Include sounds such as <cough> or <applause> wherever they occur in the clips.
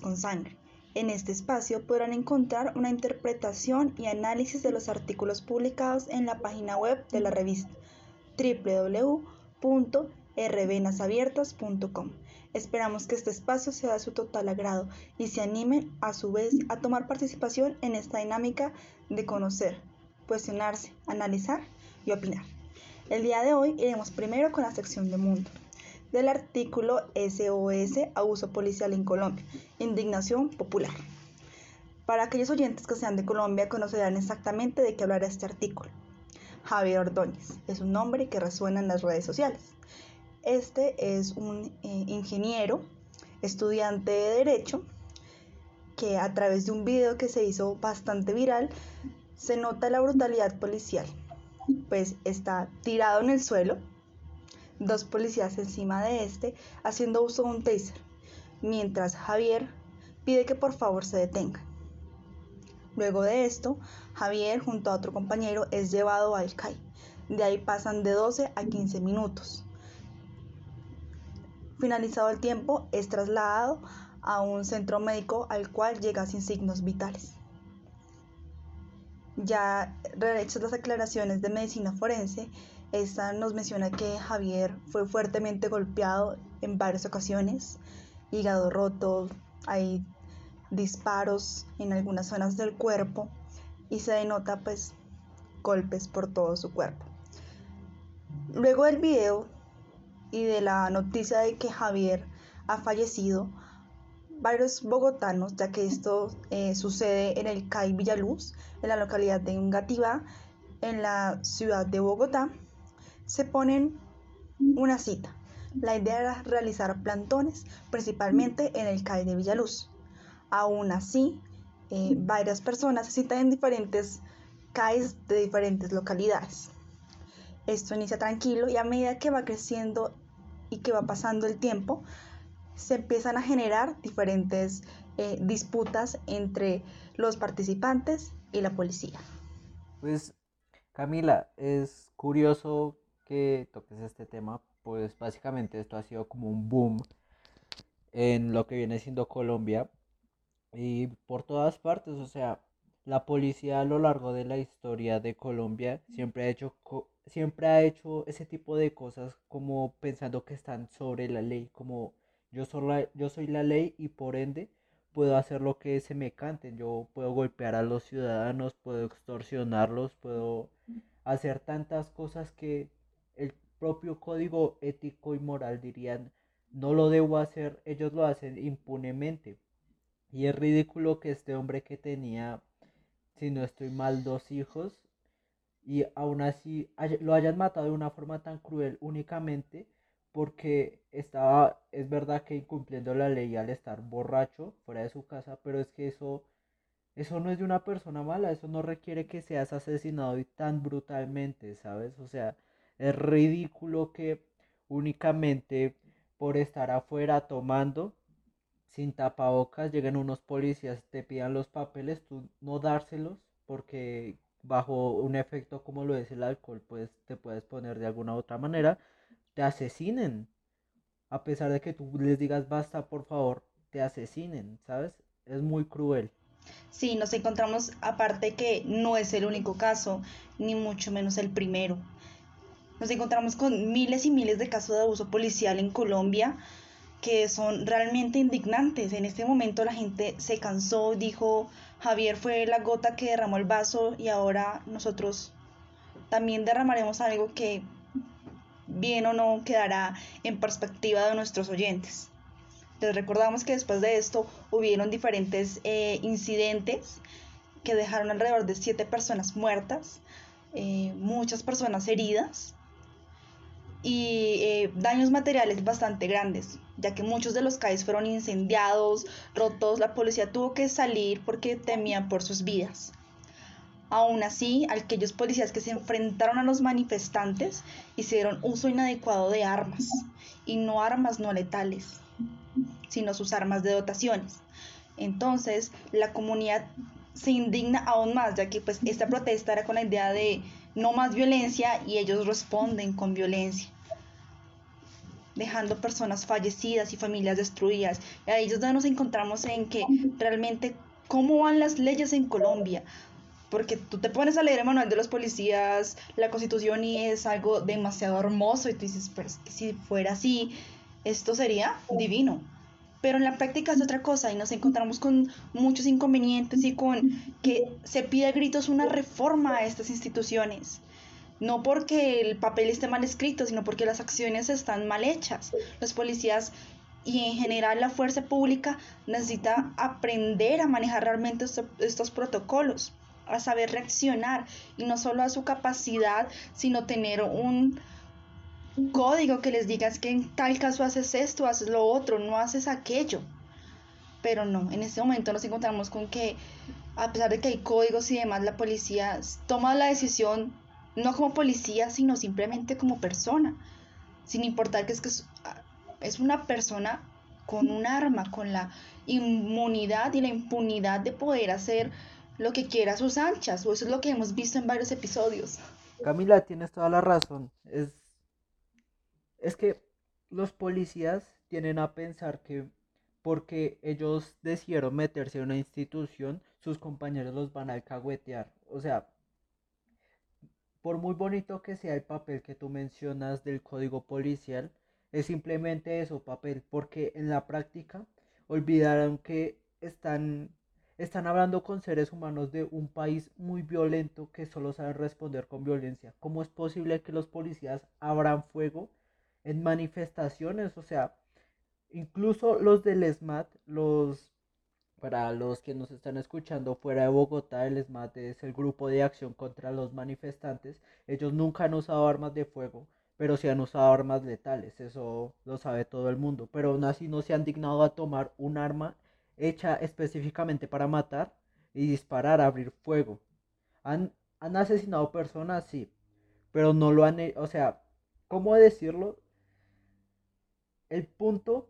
con sangre. En este espacio podrán encontrar una interpretación y análisis de los artículos publicados en la página web de la revista www.rvenasabiertas.com. Esperamos que este espacio sea de su total agrado y se animen a su vez a tomar participación en esta dinámica de conocer, cuestionarse, analizar y opinar. El día de hoy iremos primero con la sección de mundo del artículo SOS Abuso Policial en Colombia, Indignación Popular. Para aquellos oyentes que sean de Colombia conocerán exactamente de qué hablará este artículo. Javier Ordóñez es un nombre que resuena en las redes sociales. Este es un eh, ingeniero, estudiante de Derecho, que a través de un video que se hizo bastante viral, se nota la brutalidad policial. Pues está tirado en el suelo, dos policías encima de este haciendo uso de un taser, mientras Javier pide que por favor se detenga. Luego de esto, Javier junto a otro compañero es llevado al CAI. De ahí pasan de 12 a 15 minutos. Finalizado el tiempo, es trasladado a un centro médico al cual llega sin signos vitales. Ya hechas las aclaraciones de medicina forense, esta nos menciona que Javier fue fuertemente golpeado en varias ocasiones, hígado roto, hay disparos en algunas zonas del cuerpo y se denota pues golpes por todo su cuerpo. Luego del video y de la noticia de que Javier ha fallecido, varios bogotanos, ya que esto eh, sucede en el CAI Villaluz, en la localidad de Ungativá, en la ciudad de Bogotá, se ponen una cita. La idea era realizar plantones, principalmente en el CAI de Villaluz. Aún así, eh, varias personas se citan en diferentes CAIs de diferentes localidades. Esto inicia tranquilo y a medida que va creciendo y que va pasando el tiempo, se empiezan a generar diferentes eh, disputas entre los participantes y la policía. Pues Camila, es curioso que toques este tema, pues básicamente esto ha sido como un boom en lo que viene siendo Colombia y por todas partes, o sea, la policía a lo largo de la historia de Colombia siempre ha hecho siempre ha hecho ese tipo de cosas como pensando que están sobre la ley, como yo soy la, yo soy la ley y por ende puedo hacer lo que se me cante, yo puedo golpear a los ciudadanos, puedo extorsionarlos, puedo hacer tantas cosas que propio código ético y moral dirían, no lo debo hacer, ellos lo hacen impunemente. Y es ridículo que este hombre que tenía, si no estoy mal, dos hijos, y aún así lo hayan matado de una forma tan cruel únicamente porque estaba, es verdad que incumpliendo la ley al estar borracho fuera de su casa, pero es que eso, eso no es de una persona mala, eso no requiere que seas asesinado y tan brutalmente, ¿sabes? O sea, es ridículo que únicamente por estar afuera tomando sin tapabocas lleguen unos policías, te pidan los papeles, tú no dárselos porque bajo un efecto como lo es el alcohol, pues te puedes poner de alguna u otra manera, te asesinen. A pesar de que tú les digas basta, por favor, te asesinen, ¿sabes? Es muy cruel. Sí, nos encontramos aparte que no es el único caso, ni mucho menos el primero. Nos encontramos con miles y miles de casos de abuso policial en Colombia que son realmente indignantes. En este momento la gente se cansó, dijo, Javier fue la gota que derramó el vaso y ahora nosotros también derramaremos algo que bien o no quedará en perspectiva de nuestros oyentes. Les recordamos que después de esto hubieron diferentes eh, incidentes que dejaron alrededor de siete personas muertas, eh, muchas personas heridas y eh, daños materiales bastante grandes, ya que muchos de los calles fueron incendiados, rotos, la policía tuvo que salir porque temían por sus vidas. Aún así, aquellos policías que se enfrentaron a los manifestantes hicieron uso inadecuado de armas, y no armas no letales, sino sus armas de dotaciones. Entonces, la comunidad se indigna aún más, ya que pues esta protesta era con la idea de no más violencia y ellos responden con violencia. Dejando personas fallecidas y familias destruidas. Y ahí donde nos encontramos en que realmente cómo van las leyes en Colombia. Porque tú te pones a leer el manual de los policías, la constitución y es algo demasiado hermoso y tú dices, pero si fuera así, esto sería divino. Pero en la práctica es otra cosa y nos encontramos con muchos inconvenientes y con que se pide a gritos una reforma a estas instituciones no porque el papel esté mal escrito, sino porque las acciones están mal hechas. Los policías y en general la fuerza pública necesita aprender a manejar realmente estos protocolos, a saber reaccionar y no solo a su capacidad, sino tener un código que les diga que en tal caso haces esto, haces lo otro, no haces aquello. Pero no, en este momento nos encontramos con que a pesar de que hay códigos y demás, la policía toma la decisión no como policía, sino simplemente como persona, sin importar que es que es, una persona con un arma, con la inmunidad y la impunidad de poder hacer lo que quiera a sus anchas, o eso es lo que hemos visto en varios episodios. Camila, tienes toda la razón. Es, es que los policías tienen a pensar que porque ellos decidieron meterse en una institución, sus compañeros los van a alcahuetear. O sea, por muy bonito que sea el papel que tú mencionas del código policial, es simplemente eso, papel, porque en la práctica olvidaron que están, están hablando con seres humanos de un país muy violento que solo saben responder con violencia. ¿Cómo es posible que los policías abran fuego en manifestaciones? O sea, incluso los del SMAT, los para los que nos están escuchando fuera de Bogotá, el SMAT es el grupo de acción contra los manifestantes. Ellos nunca han usado armas de fuego, pero sí han usado armas letales, eso lo sabe todo el mundo. Pero aún así no se han dignado a tomar un arma hecha específicamente para matar y disparar, abrir fuego. Han, han asesinado personas, sí, pero no lo han, o sea, ¿cómo decirlo? El punto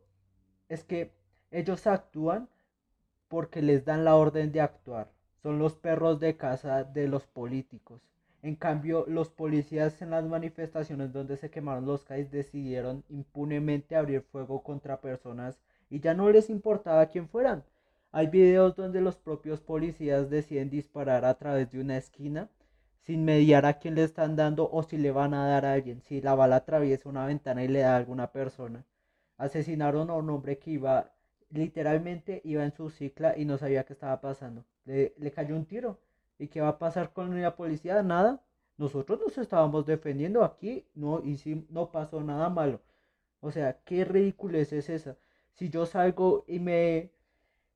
es que ellos actúan porque les dan la orden de actuar. Son los perros de casa de los políticos. En cambio, los policías en las manifestaciones donde se quemaron los CAIs decidieron impunemente abrir fuego contra personas y ya no les importaba quién fueran. Hay videos donde los propios policías deciden disparar a través de una esquina sin mediar a quién le están dando o si le van a dar a alguien. Si la bala atraviesa una ventana y le da a alguna persona. Asesinaron a un hombre que iba literalmente iba en su cicla y no sabía qué estaba pasando. Le, cayó un tiro. ¿Y qué va a pasar con la policía? Nada. Nosotros nos estábamos defendiendo aquí no, y si, no pasó nada malo. O sea, qué ridiculez es esa. Si yo salgo y me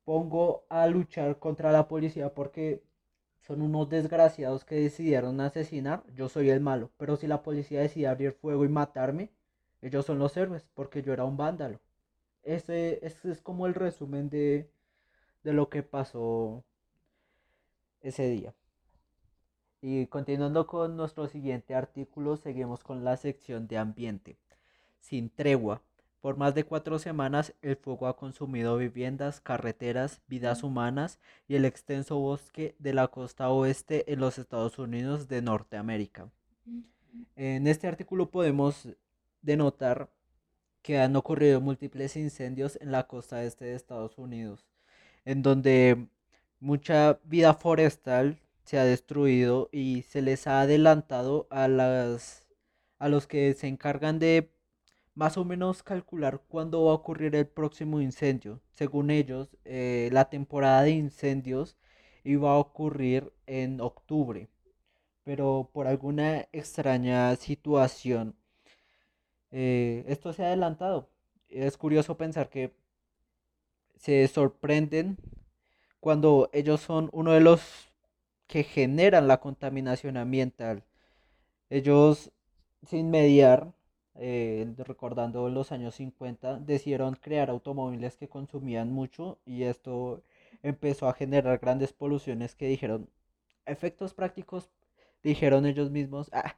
pongo a luchar contra la policía porque son unos desgraciados que decidieron asesinar, yo soy el malo. Pero si la policía decide abrir fuego y matarme, ellos son los héroes porque yo era un vándalo. Ese, es como el resumen de, de lo que pasó ese día. Y continuando con nuestro siguiente artículo, seguimos con la sección de ambiente. Sin tregua. Por más de cuatro semanas el fuego ha consumido viviendas, carreteras, vidas humanas y el extenso bosque de la costa oeste en los Estados Unidos de Norteamérica. En este artículo podemos denotar que han ocurrido múltiples incendios en la costa este de Estados Unidos, en donde mucha vida forestal se ha destruido y se les ha adelantado a las a los que se encargan de más o menos calcular cuándo va a ocurrir el próximo incendio. Según ellos, eh, la temporada de incendios iba a ocurrir en octubre, pero por alguna extraña situación eh, esto se ha adelantado. Es curioso pensar que se sorprenden cuando ellos son uno de los que generan la contaminación ambiental. Ellos, sin mediar, eh, recordando los años 50, decidieron crear automóviles que consumían mucho y esto empezó a generar grandes poluciones que dijeron, efectos prácticos, dijeron ellos mismos, ah,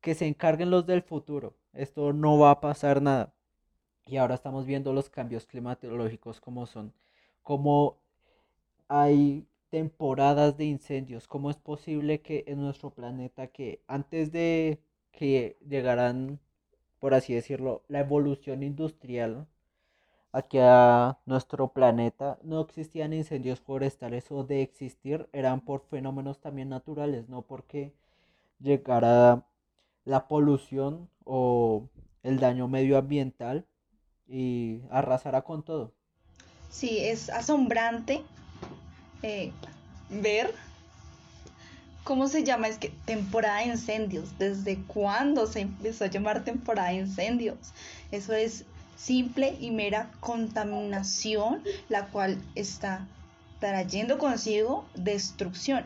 que se encarguen los del futuro. Esto no va a pasar nada. Y ahora estamos viendo los cambios climatológicos como son. Como hay temporadas de incendios. ¿Cómo es posible que en nuestro planeta, que antes de que llegaran por así decirlo, la evolución industrial aquí a nuestro planeta, no existían incendios forestales o de existir eran por fenómenos también naturales, no porque llegara la polución o el daño medioambiental y arrasara con todo. Sí, es asombrante eh, ver cómo se llama, es que temporada de incendios, desde cuándo se empezó a llamar temporada de incendios. Eso es simple y mera contaminación, la cual está trayendo consigo destrucción.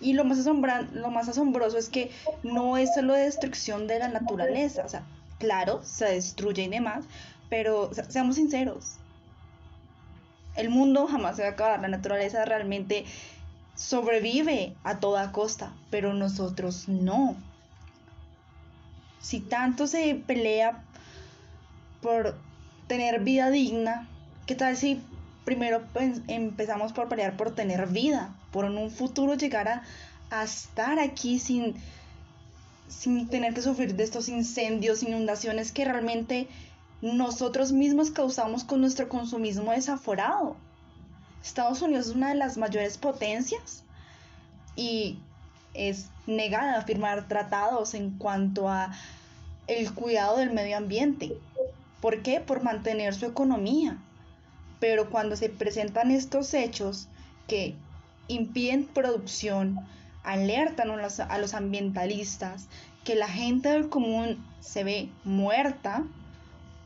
Y lo más, lo más asombroso es que no es solo destrucción de la naturaleza, o sea, claro, se destruye y demás, pero seamos sinceros, el mundo jamás se va a acabar, la naturaleza realmente sobrevive a toda costa, pero nosotros no. Si tanto se pelea por tener vida digna, ¿qué tal si primero empezamos por pelear por tener vida, por en un futuro llegar a, estar aquí sin, sin tener que sufrir de estos incendios, inundaciones que realmente nosotros mismos causamos con nuestro consumismo desaforado. Estados Unidos es una de las mayores potencias y es negada a firmar tratados en cuanto a el cuidado del medio ambiente. ¿Por qué? Por mantener su economía. Pero cuando se presentan estos hechos que impiden producción, alertan a los, ambientalistas que la gente del común se ve muerta,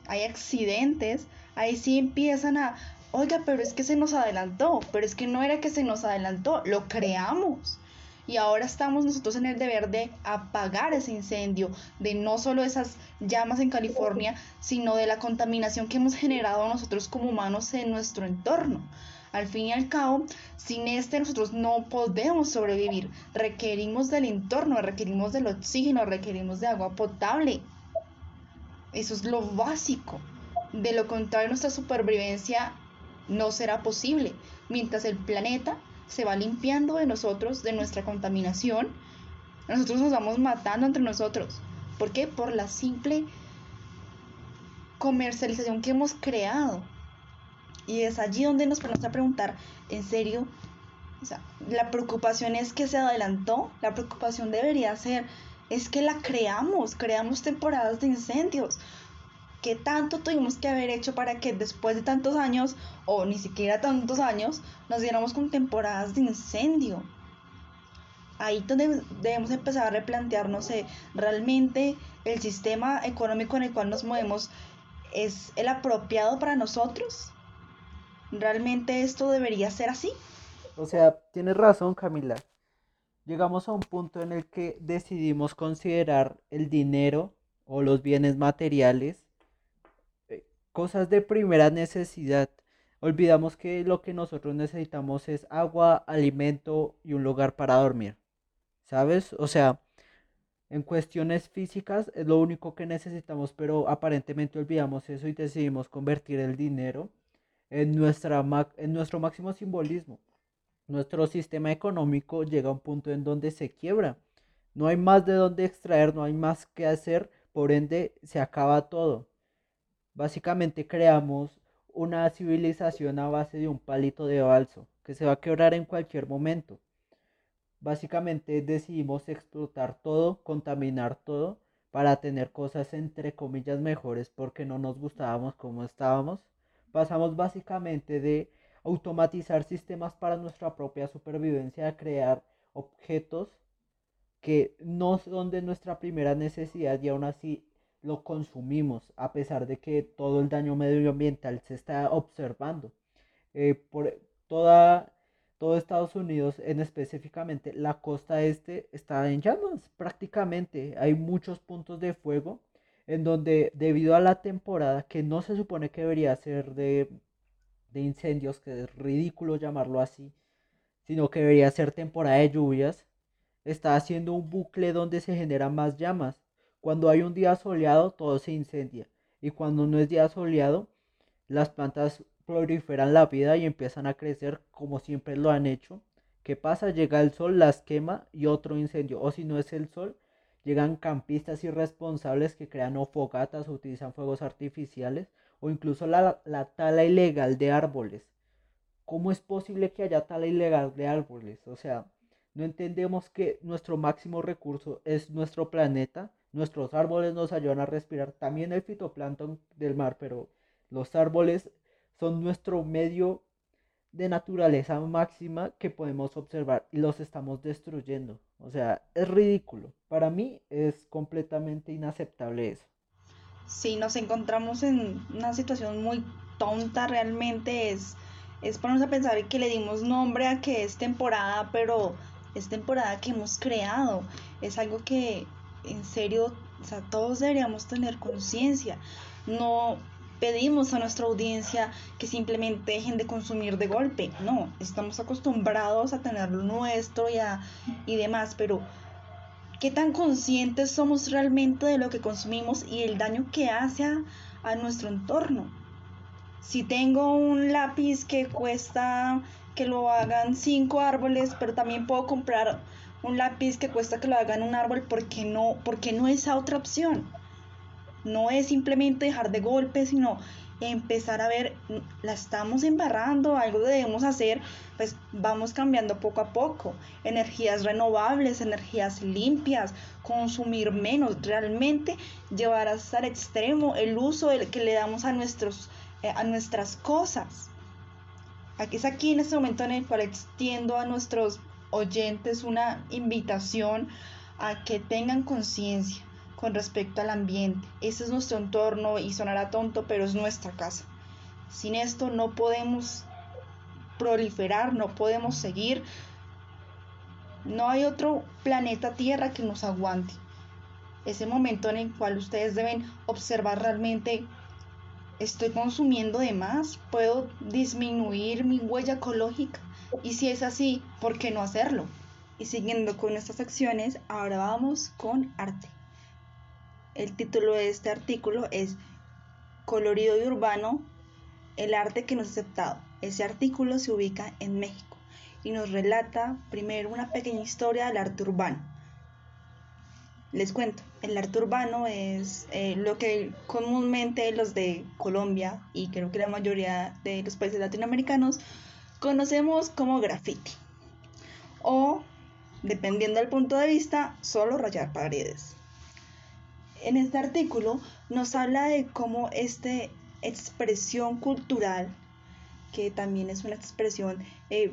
hay accidentes, ahí sí empiezan a, oiga, pero es que se nos adelantó, pero es que no era que se nos adelantó, lo creamos. Y ahora estamos nosotros en el deber de apagar ese incendio, de no solo esas llamas en California, sino de la contaminación que hemos generado nosotros como humanos en nuestro entorno. Al fin y al cabo, sin este nosotros no podemos sobrevivir. Requerimos del entorno, requerimos del oxígeno, requerimos de agua potable. Eso es lo básico. De lo contrario, nuestra supervivencia no será posible. Mientras el planeta se va limpiando de nosotros, de nuestra contaminación, nosotros nos vamos matando entre nosotros. ¿Por qué? Por la simple comercialización que hemos creado. Y es allí donde nos ponemos a preguntar, ¿en serio? la preocupación es que se adelantó, la preocupación debería ser es que la creamos, creamos temporadas de incendios. ¿Qué tanto tuvimos que haber hecho para que después de tantos años, o ni siquiera tantos años, nos diéramos con temporadas de incendio? Ahí donde debemos empezar a replantearnos eh, realmente el sistema económico en el cual nos movemos es el apropiado para nosotros. ¿Realmente esto debería ser así? O sea, tienes razón, Camila llegamos a un punto en el que decidimos considerar el dinero o los bienes materiales eh, cosas de primera necesidad. Olvidamos que lo que nosotros necesitamos es agua, alimento y un lugar para dormir. ¿Sabes? O sea, en cuestiones físicas es lo único que necesitamos, pero aparentemente olvidamos eso y decidimos convertir el dinero en, nuestra, en nuestro máximo simbolismo nuestro sistema económico llega a un punto en donde se quiebra. No hay más de dónde extraer, no hay más que hacer, por ende se acaba todo. Básicamente creamos una civilización a base de un palito de balso que se va a quebrar en cualquier momento. Básicamente decidimos explotar todo, contaminar todo para tener cosas entre comillas mejores porque no nos gustábamos como estábamos. Pasamos básicamente de automatizar sistemas para nuestra propia supervivencia, crear objetos que no son de nuestra primera necesidad y aún así lo consumimos a pesar de que todo el daño medioambiental se está observando. Eh, por toda, todo Estados Unidos, en específicamente la costa este, está en llamas prácticamente. Hay muchos puntos de fuego en donde debido a la temporada que no se supone que debería ser de de incendios, que es ridículo llamarlo así, sino que debería ser temporada de lluvias, está haciendo un bucle donde se generan más llamas. Cuando hay un día soleado, todo se incendia. Y cuando no es día soleado, las plantas proliferan la vida y empiezan a crecer como siempre lo han hecho. ¿Qué pasa? Llega el sol, las quema y otro incendio. O si no es el sol, llegan campistas irresponsables que crean o fogatas o utilizan fuegos artificiales o incluso la, la tala ilegal de árboles. ¿Cómo es posible que haya tala ilegal de árboles? O sea, no entendemos que nuestro máximo recurso es nuestro planeta. Nuestros árboles nos ayudan a respirar. También el fitoplancton del mar, pero los árboles son nuestro medio de naturaleza máxima que podemos observar y los estamos destruyendo. O sea, es ridículo. Para mí es completamente inaceptable eso. Sí, nos encontramos en una situación muy tonta realmente. Es, es ponernos a pensar que le dimos nombre a que es temporada, pero es temporada que hemos creado. Es algo que en serio, o sea, todos deberíamos tener conciencia. No pedimos a nuestra audiencia que simplemente dejen de consumir de golpe. No, estamos acostumbrados a tener lo nuestro y, y demás, pero ¿qué tan conscientes somos realmente de lo que consumimos y el daño que hace a, a nuestro entorno? Si tengo un lápiz que cuesta que lo hagan cinco árboles, pero también puedo comprar un lápiz que cuesta que lo hagan un árbol, porque no, porque no esa otra opción? No es simplemente dejar de golpe, sino empezar a ver, la estamos embarrando, algo debemos hacer, pues vamos cambiando poco a poco. Energías renovables, energías limpias, consumir menos, realmente llevar hasta el extremo el uso que le damos a, nuestros, eh, a nuestras cosas. Aquí es aquí en este momento en el cual extiendo a nuestros oyentes una invitación a que tengan conciencia con respecto al ambiente. Ese es nuestro entorno y sonará tonto, pero es nuestra casa. Sin esto no podemos proliferar, no podemos seguir. No hay otro planeta Tierra que nos aguante. Ese momento en el cual ustedes deben observar realmente, estoy consumiendo de más, puedo disminuir mi huella ecológica. Y si es así, ¿por qué no hacerlo? Y siguiendo con estas acciones, ahora vamos con arte. El título de este artículo es Colorido y Urbano, el arte que nos ha aceptado. Ese artículo se ubica en México y nos relata primero una pequeña historia del arte urbano. Les cuento, el arte urbano es eh, lo que comúnmente los de Colombia y creo que la mayoría de los países latinoamericanos conocemos como graffiti. O, dependiendo del punto de vista, solo rayar paredes en este artículo nos habla de cómo esta expresión cultural, que también es una expresión eh,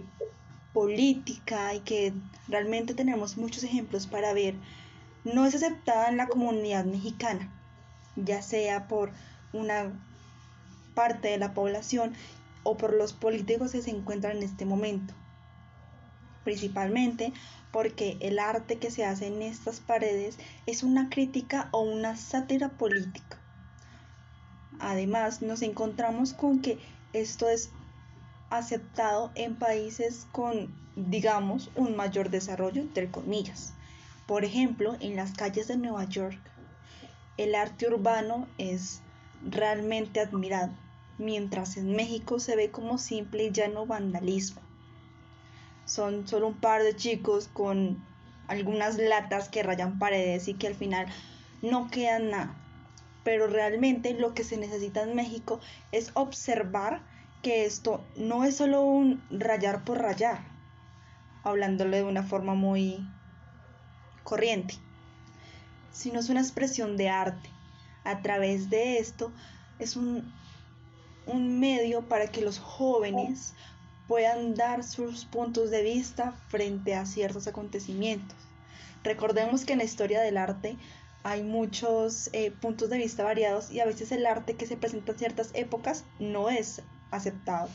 política y que realmente tenemos muchos ejemplos para ver, no es aceptada en la comunidad mexicana, ya sea por una parte de la población o por los políticos que se encuentran en este momento. Principalmente porque el arte que se hace en estas paredes es una crítica o una sátira política. Además, nos encontramos con que esto es aceptado en países con, digamos, un mayor desarrollo, entre comillas. Por ejemplo, en las calles de Nueva York, el arte urbano es realmente admirado, mientras en México se ve como simple y llano vandalismo son solo un par de chicos con algunas latas que rayan paredes y que al final no quedan nada. Pero realmente lo que se necesita en México es observar que esto no es solo un rayar por rayar, hablándole de una forma muy corriente, sino es una expresión de arte. A través de esto es un, un medio para que los jóvenes puedan dar sus puntos de vista frente a ciertos acontecimientos. Recordemos que en la historia del arte hay muchos eh, puntos de vista variados y a veces el arte que se presenta en ciertas épocas no es aceptado.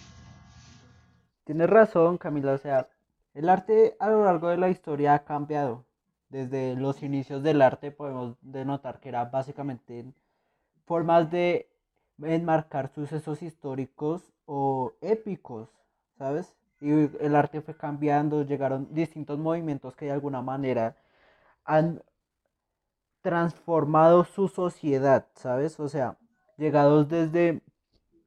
Tienes razón, Camila. O sea, el arte a lo largo de la historia ha cambiado. Desde los inicios del arte podemos denotar que era básicamente formas de enmarcar sucesos históricos o épicos ¿sabes? Y el arte fue cambiando, llegaron distintos movimientos que de alguna manera han transformado su sociedad, ¿sabes? O sea, llegados desde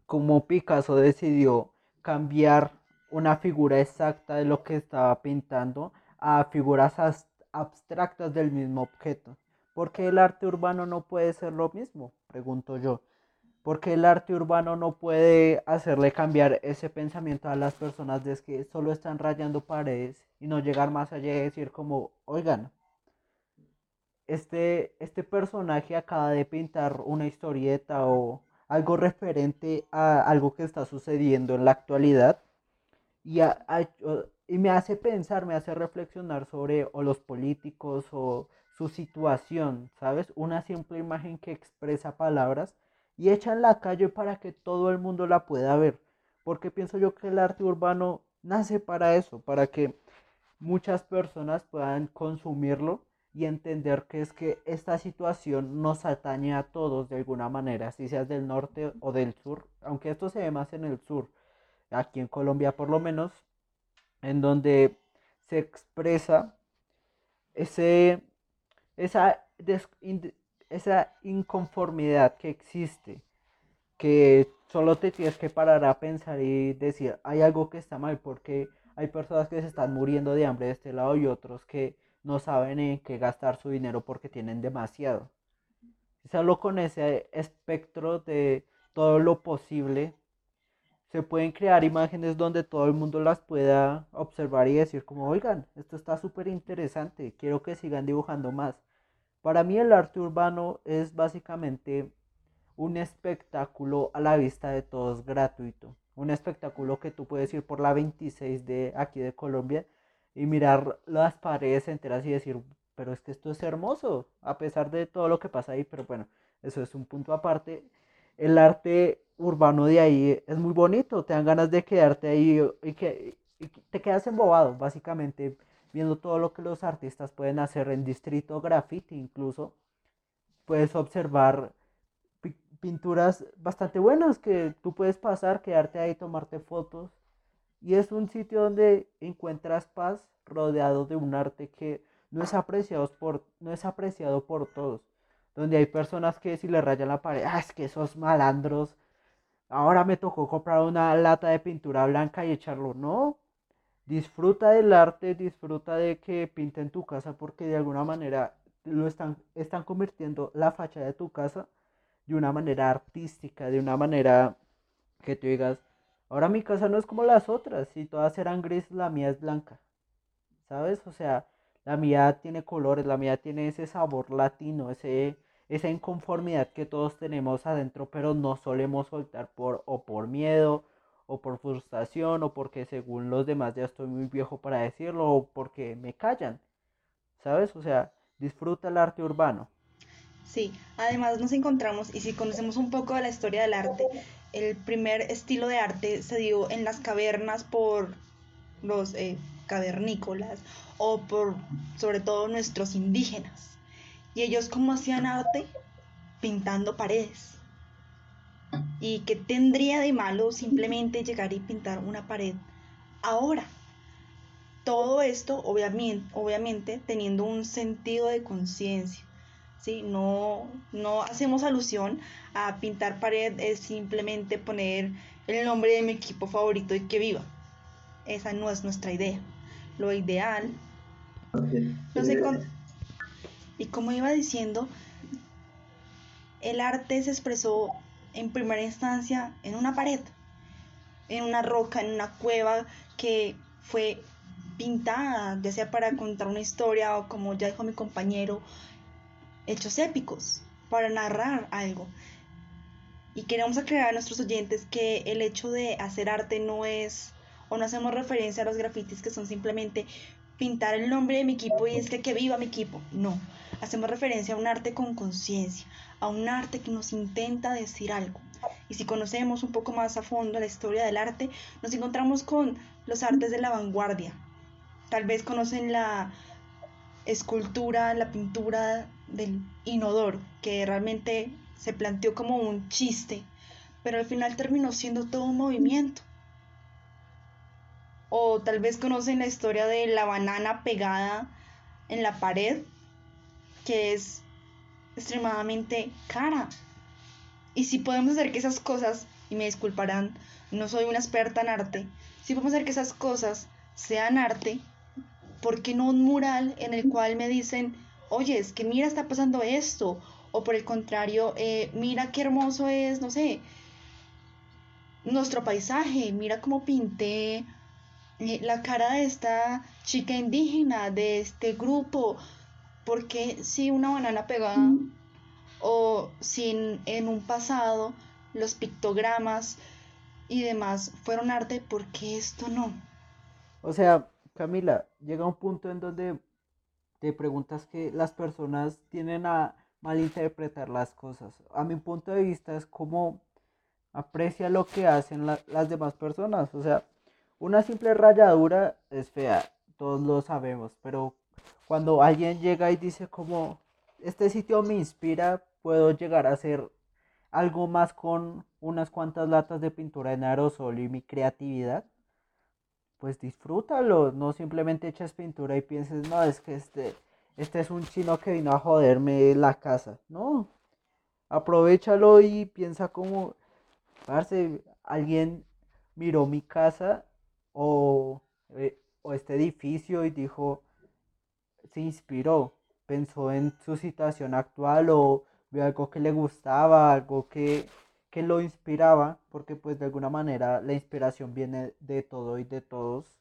como Picasso decidió cambiar una figura exacta de lo que estaba pintando a figuras abstractas del mismo objeto. ¿Por qué el arte urbano no puede ser lo mismo? Pregunto yo. ¿Por qué el arte urbano no puede hacerle cambiar ese pensamiento a las personas de que solo están rayando paredes y no llegar más allá y decir como, oigan, este, este personaje acaba de pintar una historieta o algo referente a algo que está sucediendo en la actualidad y, y me hace pensar, me hace reflexionar sobre o los políticos o su situación, ¿sabes? Una simple imagen que expresa palabras y echa en la calle para que todo el mundo la pueda ver. Porque pienso yo que el arte urbano nace para eso, para que muchas personas puedan consumirlo y entender que es que esta situación nos atañe a todos de alguna manera, si seas del norte o del sur, aunque esto se ve más en el sur, aquí en Colombia por lo menos, en donde se expresa ese, esa, esa inconformidad que existe, que solo te tienes que parar a pensar y decir, hay algo que está mal, porque hay personas que se están muriendo de hambre de este lado y otros que no saben en qué gastar su dinero porque tienen demasiado. Solo con ese espectro de todo lo posible, se pueden crear imágenes donde todo el mundo las pueda observar y decir como, oigan, esto está súper interesante, quiero que sigan dibujando más. Para mí el arte urbano es básicamente un espectáculo a la vista de todos gratuito. Un espectáculo que tú puedes ir por la 26 de aquí de Colombia y mirar las paredes enteras y decir, pero es que esto es hermoso, a pesar de todo lo que pasa ahí, pero bueno, eso es un punto aparte. El arte urbano de ahí es muy bonito, te dan ganas de quedarte ahí y que te quedas embobado, básicamente, viendo todo lo que los artistas pueden hacer en Distrito Graffiti incluso. Puedes observar pinturas bastante buenas que tú puedes pasar, quedarte ahí, tomarte fotos. Y es un sitio donde encuentras paz rodeado de un arte que no es apreciado por, no es apreciado por todos. Donde hay personas que si le rayan la pared, ah, es que esos malandros, ahora me tocó comprar una lata de pintura blanca y echarlo. No, disfruta del arte, disfruta de que pinten tu casa porque de alguna manera lo están, están convirtiendo la fachada de tu casa de una manera artística, de una manera que tú digas, ahora mi casa no es como las otras, si todas eran grises, la mía es blanca, ¿sabes? O sea, la mía tiene colores, la mía tiene ese sabor latino, ese, esa inconformidad que todos tenemos adentro, pero no solemos soltar por o por miedo o por frustración o porque según los demás ya estoy muy viejo para decirlo o porque me callan. ¿Sabes? O sea, disfruta el arte urbano. Sí, además nos encontramos y si conocemos un poco de la historia del arte, el primer estilo de arte se dio en las cavernas por los eh, cavernícolas o por sobre todo nuestros indígenas. Y ellos cómo hacían arte pintando paredes. ¿Y qué tendría de malo simplemente llegar y pintar una pared ahora? Todo esto obviamente, obviamente teniendo un sentido de conciencia. ¿sí? No, no hacemos alusión a pintar pared, es simplemente poner el nombre de mi equipo favorito y que viva. Esa no es nuestra idea. Lo ideal. No sé y como iba diciendo, el arte se expresó en primera instancia en una pared, en una roca, en una cueva que fue pintada, ya sea para contar una historia o como ya dijo mi compañero, hechos épicos, para narrar algo. Y queremos aclarar a nuestros oyentes que el hecho de hacer arte no es, o no hacemos referencia a los grafitis que son simplemente pintar el nombre de mi equipo y es que que viva mi equipo. No, hacemos referencia a un arte con conciencia, a un arte que nos intenta decir algo. Y si conocemos un poco más a fondo la historia del arte, nos encontramos con los artes de la vanguardia. Tal vez conocen la escultura, la pintura del inodoro, que realmente se planteó como un chiste, pero al final terminó siendo todo un movimiento. O tal vez conocen la historia de la banana pegada en la pared, que es extremadamente cara. Y si podemos hacer que esas cosas, y me disculparán, no soy una experta en arte, si podemos hacer que esas cosas sean arte, ¿por qué no un mural en el cual me dicen, oye, es que mira, está pasando esto, o por el contrario, eh, mira qué hermoso es, no sé, nuestro paisaje, mira cómo pinté eh, la cara de esta chica indígena, de este grupo, porque si una banana pegada o si en, un pasado los pictogramas y demás fueron arte, ¿por qué esto no? O sea, Camila, llega un punto en donde te preguntas que las personas tienen a malinterpretar las cosas. A mi punto de vista es como aprecia lo que hacen las demás personas. O sea, una simple rayadura es fea, todos lo sabemos, pero cuando alguien llega y dice como, este sitio me inspira, puedo llegar a hacer algo más con unas cuantas latas de pintura en aerosol y mi creatividad, pues disfrútalo, no simplemente eches pintura y pienses, no, es que este, este es un chino que vino a joderme la casa, no, aprovechalo y piensa como, parce, alguien miró mi casa o, eh, o este edificio y dijo, se inspiró, pensó en su situación actual o vio algo que le gustaba, algo que, que lo inspiraba, porque pues de alguna manera la inspiración viene de todo y de todos.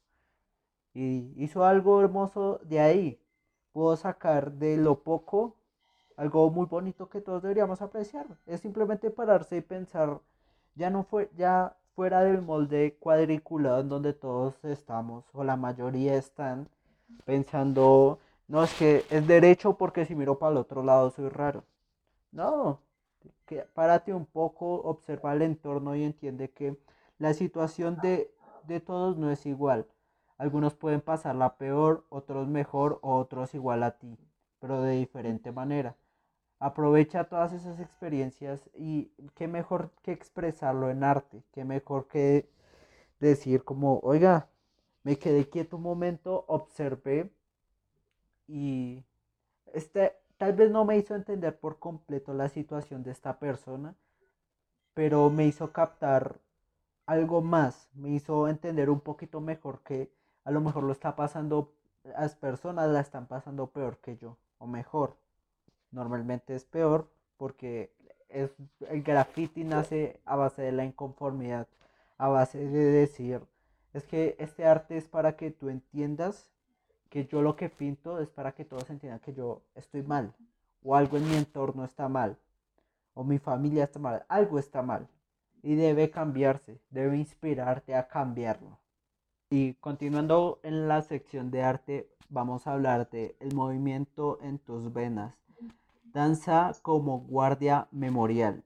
Y hizo algo hermoso de ahí. Pudo sacar de lo poco algo muy bonito que todos deberíamos apreciar. Es simplemente pararse y pensar, ya no fue, ya fuera del molde cuadriculado en donde todos estamos, o la mayoría están pensando, no, es que es derecho porque si miro para el otro lado soy raro. No, que párate un poco, observa el entorno y entiende que la situación de, de todos no es igual. Algunos pueden pasarla peor, otros mejor, o otros igual a ti, pero de diferente manera. Aprovecha todas esas experiencias y qué mejor que expresarlo en arte, qué mejor que decir como, oiga, me quedé quieto un momento, observé y este tal vez no me hizo entender por completo la situación de esta persona, pero me hizo captar algo más, me hizo entender un poquito mejor que a lo mejor lo está pasando, las personas la están pasando peor que yo, o mejor. Normalmente es peor porque es, el graffiti nace a base de la inconformidad, a base de decir, es que este arte es para que tú entiendas que yo lo que pinto es para que todos entiendan que yo estoy mal, o algo en mi entorno está mal, o mi familia está mal, algo está mal, y debe cambiarse, debe inspirarte a cambiarlo. Y continuando en la sección de arte, vamos a hablar de el movimiento en tus venas, danza como guardia memorial.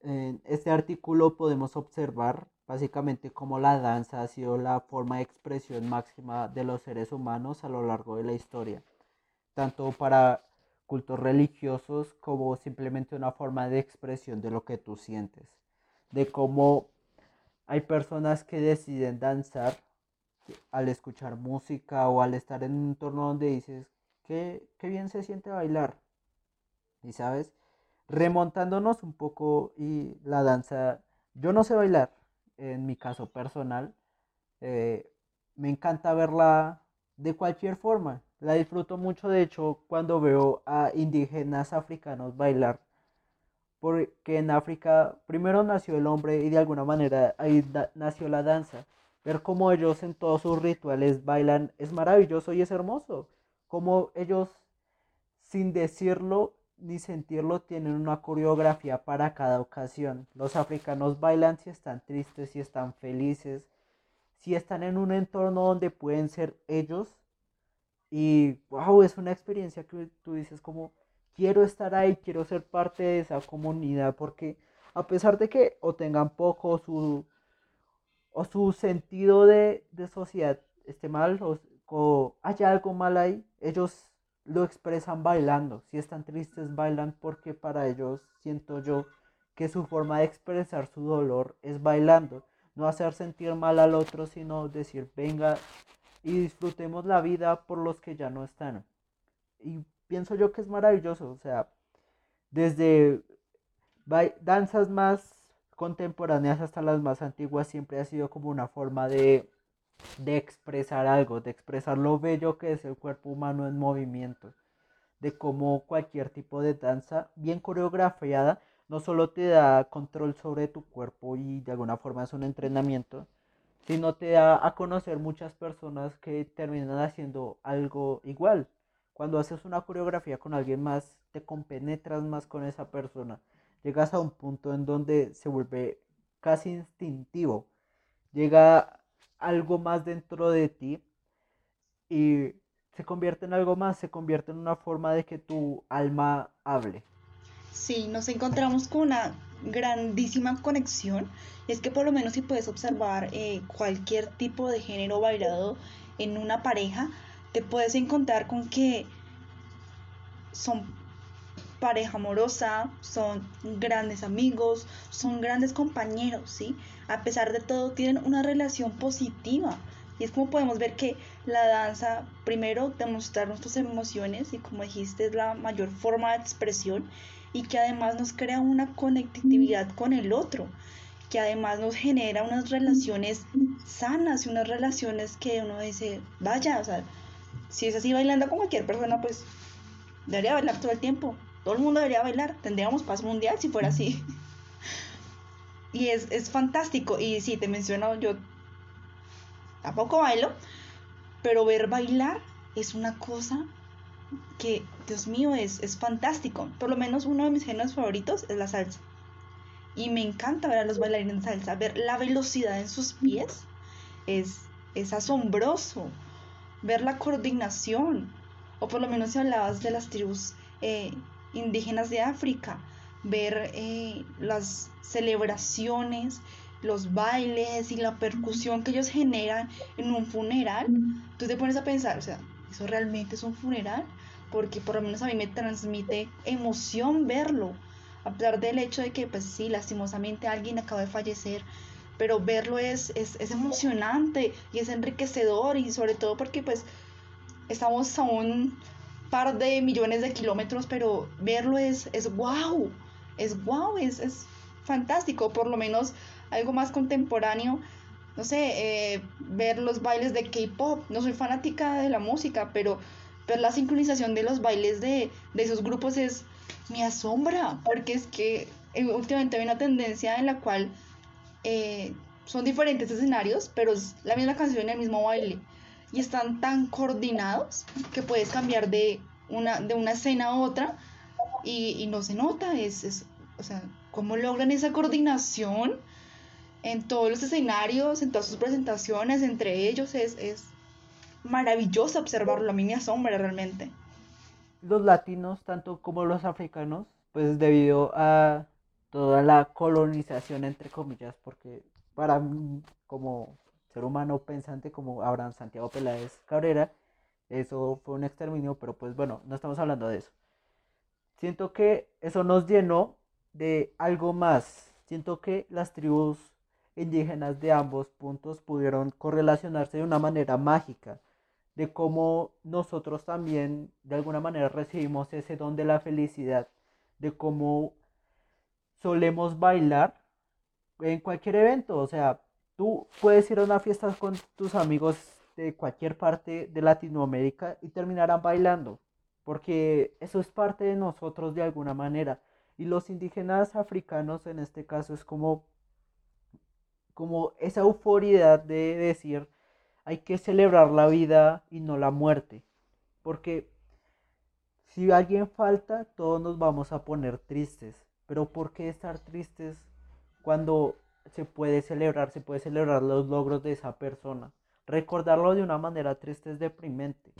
En este artículo podemos observar básicamente como la danza ha sido la forma de expresión máxima de los seres humanos a lo largo de la historia, tanto para cultos religiosos como simplemente una forma de expresión de lo que tú sientes, de cómo hay personas que deciden danzar al escuchar música o al estar en un entorno donde dices, qué, qué bien se siente bailar. Y sabes, remontándonos un poco y la danza, yo no sé bailar, en mi caso personal, eh, me encanta verla de cualquier forma. La disfruto mucho, de hecho, cuando veo a indígenas africanos bailar. Porque en África primero nació el hombre y de alguna manera ahí nació la danza. Ver cómo ellos en todos sus rituales bailan es maravilloso y es hermoso. Como ellos, sin decirlo, ni sentirlo tienen una coreografía para cada ocasión. Los africanos bailan si están tristes, si están felices, si están en un entorno donde pueden ser ellos. Y wow, es una experiencia que tú dices como quiero estar ahí, quiero ser parte de esa comunidad porque a pesar de que o tengan poco su o su sentido de, sociedad esté mal o, o haya algo mal ahí, ellos lo expresan bailando. Si están tristes, bailan porque para ellos siento yo que su forma de expresar su dolor es bailando. No hacer sentir mal al otro, sino decir, venga y disfrutemos la vida por los que ya no están. Y pienso yo que es maravilloso, o sea, desde danzas más contemporáneas hasta las más antiguas siempre ha sido como una forma de de expresar algo, de expresar lo bello que es el cuerpo humano en movimiento, de cómo cualquier tipo de danza bien coreografiada no solo te da control sobre tu cuerpo y de alguna forma es un entrenamiento, sino te da a conocer muchas personas que terminan haciendo algo igual. Cuando haces una coreografía con alguien más, te compenetras más con esa persona. Llegas a un punto en donde se vuelve casi instintivo. Llega algo más dentro de ti y se convierte en algo más, se convierte en una forma de que tu alma hable. Sí, nos encontramos con una grandísima conexión. Es que por lo menos si puedes observar eh, cualquier tipo de género bailado en una pareja, te puedes encontrar con que son pareja amorosa, son grandes amigos, son grandes compañeros, ¿sí? A pesar de todo, tienen una relación positiva. Y es como podemos ver que la danza, primero, demostrar nuestras emociones y como dijiste, es la mayor forma de expresión y que además nos crea una conectividad con el otro, que además nos genera unas relaciones sanas y unas relaciones que uno dice, vaya, o sea, si es así bailando con cualquier persona, pues debería bailar todo el tiempo. Todo el mundo debería bailar. Tendríamos paz mundial si fuera así. y es, es fantástico. Y sí, te menciono, yo tampoco bailo, pero ver bailar es una cosa que, Dios mío, es, es fantástico. Por lo menos uno de mis géneros favoritos es la salsa. Y me encanta ver a los bailarines de salsa, ver la velocidad en sus pies. Es, es asombroso. Ver la coordinación. O por lo menos si hablabas de las tribus eh, indígenas de África. Ver eh, las celebraciones, los bailes y la percusión que ellos generan en un funeral. Tú te pones a pensar, o sea, ¿eso realmente es un funeral? porque por lo menos a mí me transmite emoción verlo, a pesar del hecho de que, pues sí, lastimosamente alguien acaba de fallecer, pero verlo es, es, emocionante y es enriquecedor y sobre todo porque pues estamos a un par de millones de kilómetros, pero verlo es, es wow, es wow, es, es fantástico, por lo menos algo más contemporáneo no sé, eh, ver los bailes de K-pop. No soy fanática de la música, pero pero la sincronización de los bailes de, esos grupos es, me asombra, porque es que eh, últimamente hay una tendencia en la cual eh, son diferentes escenarios, pero es la misma canción y el mismo baile. Y están tan coordinados que puedes cambiar de una, de una escena a otra y, no se nota. Es, es, o sea, cómo logran esa coordinación en todos los escenarios, en todas sus presentaciones, entre ellos, es, es maravilloso observarlo, a mí me asombra realmente. Los latinos, tanto como los africanos, pues debido a toda la colonización, entre comillas, porque para mí, como ser humano pensante, como Abraham Santiago Peláez Cabrera, eso fue un exterminio, pero pues bueno, no estamos hablando de eso. Siento que eso nos llenó de algo más. Siento que las tribus indígenas de ambos puntos pudieron correlacionarse de una manera mágica de cómo nosotros también de alguna manera recibimos ese don de la felicidad, de cómo solemos bailar en cualquier evento, o sea, tú puedes ir a una fiesta con tus amigos de cualquier parte de Latinoamérica y terminarán bailando, porque eso es parte de nosotros de alguna manera. Y los indígenas africanos en este caso es como, como esa euforia de decir, hay que celebrar la vida y no la muerte. Porque si alguien falta, todos nos vamos a poner tristes. Pero ¿por qué estar tristes cuando se puede celebrar, se puede celebrar los logros de esa persona? Recordarlo de una manera triste es deprimente.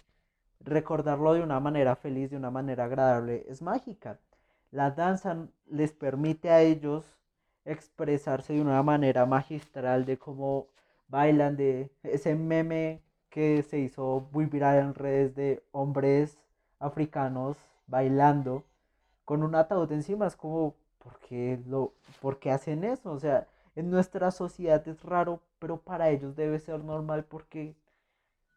Recordarlo de una manera feliz, de una manera agradable, es mágica. La danza les permite a ellos expresarse de una manera magistral de cómo bailan de ese meme que se hizo muy viral en redes de hombres africanos bailando con un ataúd encima. Es como, ¿por qué, lo, ¿por qué hacen eso? O sea, en nuestra sociedad es raro, pero para ellos debe ser normal porque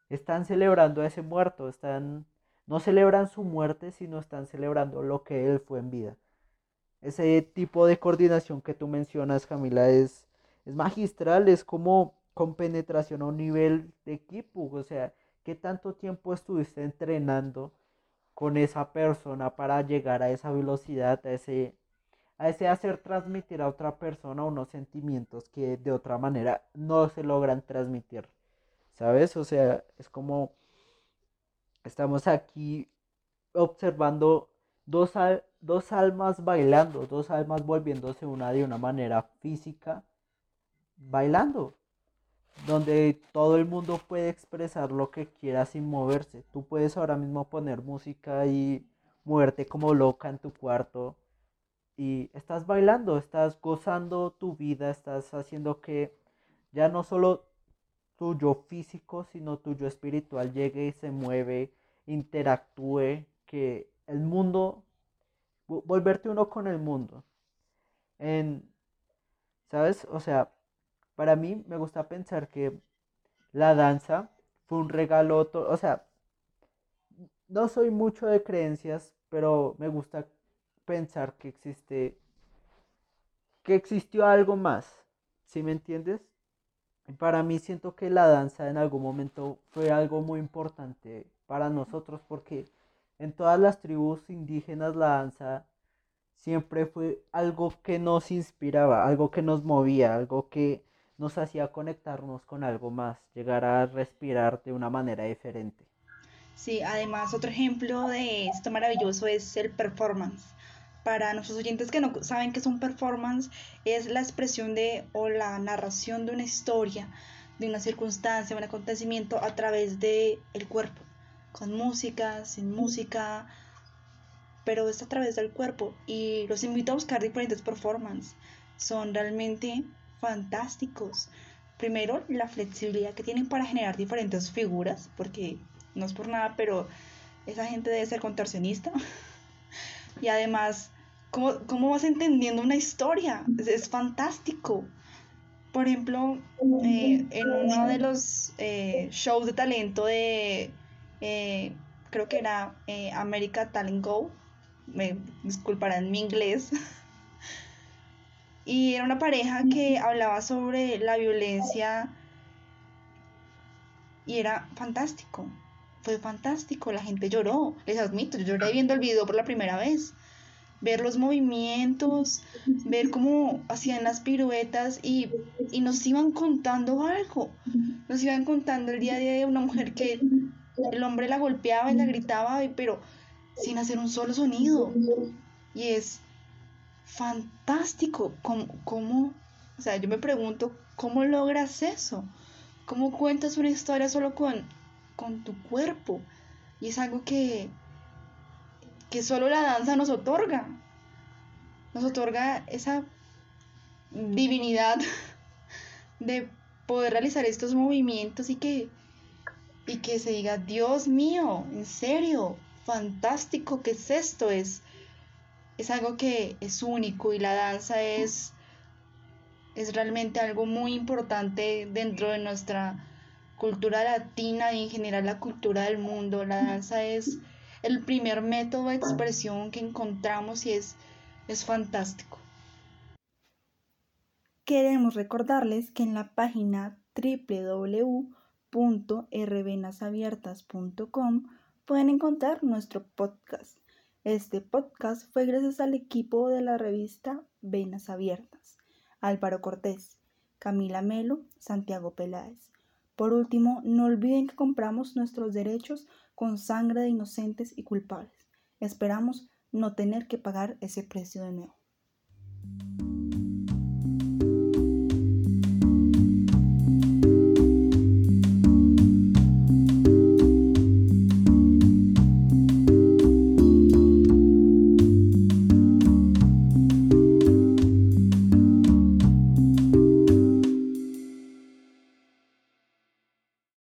están celebrando a ese muerto, están, no celebran su muerte, sino están celebrando lo que él fue en vida. Ese tipo de coordinación que tú mencionas, Camila, es, es magistral, es como con penetración a un nivel de equipo, o sea, ¿qué tanto tiempo estuviste entrenando con esa persona para llegar a esa velocidad, a ese, a ese hacer transmitir a otra persona unos sentimientos que de otra manera no se logran transmitir. ¿Sabes? O sea, es como estamos aquí observando dos, dos almas bailando, dos almas volviéndose una de una manera física, bailando, donde todo el mundo puede expresar lo que quiera sin moverse. Tú puedes ahora mismo poner música y moverte como loca en tu cuarto y estás bailando, estás gozando tu vida, estás haciendo que ya no solo tuyo físico, sino tuyo espiritual llegue y se mueve, interactúe, que el mundo volverte uno con el mundo. En, ¿Sabes? O sea, para mí me gusta pensar que la danza fue un regalo, o sea, no soy mucho de creencias, pero me gusta pensar que existe, que existió algo más, ¿sí me entiendes? Para mí siento que la danza en algún momento fue algo muy importante para nosotros porque en todas las tribus indígenas la danza siempre fue algo que nos inspiraba, algo que nos movía, algo que nos hacía conectarnos con algo más, llegar a respirar de una manera diferente. Sí, además otro ejemplo de esto maravilloso es el performance. Para nuestros oyentes que no saben qué es un performance, es la expresión de o la narración de una historia, de una circunstancia, un acontecimiento a través de el cuerpo con música, sin música, pero es a través del cuerpo. Y los invito a buscar diferentes performances. Son realmente fantásticos. Primero, la flexibilidad que tienen para generar diferentes figuras, porque no es por nada, pero esa gente debe ser contorsionista. <laughs> y además, ¿cómo, vas entendiendo una historia? Es, fantástico. Por ejemplo, eh, en uno de los eh, shows de talento de eh, creo que era eh, America Talent Go, me disculparán mi inglés. <laughs> y era una pareja que hablaba sobre la violencia y era fantástico. Fue fantástico, la gente lloró, les admito, yo lloré viendo el video por la primera vez. Ver los movimientos, ver cómo hacían las piruetas y, y nos iban contando algo. Nos iban contando el día a día de una mujer que el hombre la golpeaba y la gritaba, pero sin hacer un solo sonido. Y es fantástico. ¿Cómo, o sea, yo me pregunto, ¿cómo logras eso? ¿Cómo cuentas una historia solo con, con tu cuerpo? Y es algo que, que solo la danza nos otorga. Nos otorga esa divinidad <laughs> de poder realizar estos movimientos y que y que se diga, Dios mío, en serio, fantástico, ¿qué es esto? Es, es algo que es único y la danza es, es realmente algo muy importante dentro de nuestra cultura latina y en general la cultura del mundo. La danza es el primer método de expresión que encontramos y es, es fantástico. Queremos recordarles que en la página www www.rvenasabiertas.com pueden encontrar nuestro podcast. Este podcast fue gracias al equipo de la revista Venas Abiertas, Álvaro Cortés, Camila Melo, Santiago Peláez. Por último, no olviden que compramos nuestros derechos con sangre de inocentes y culpables. Esperamos no tener que pagar ese precio de nuevo.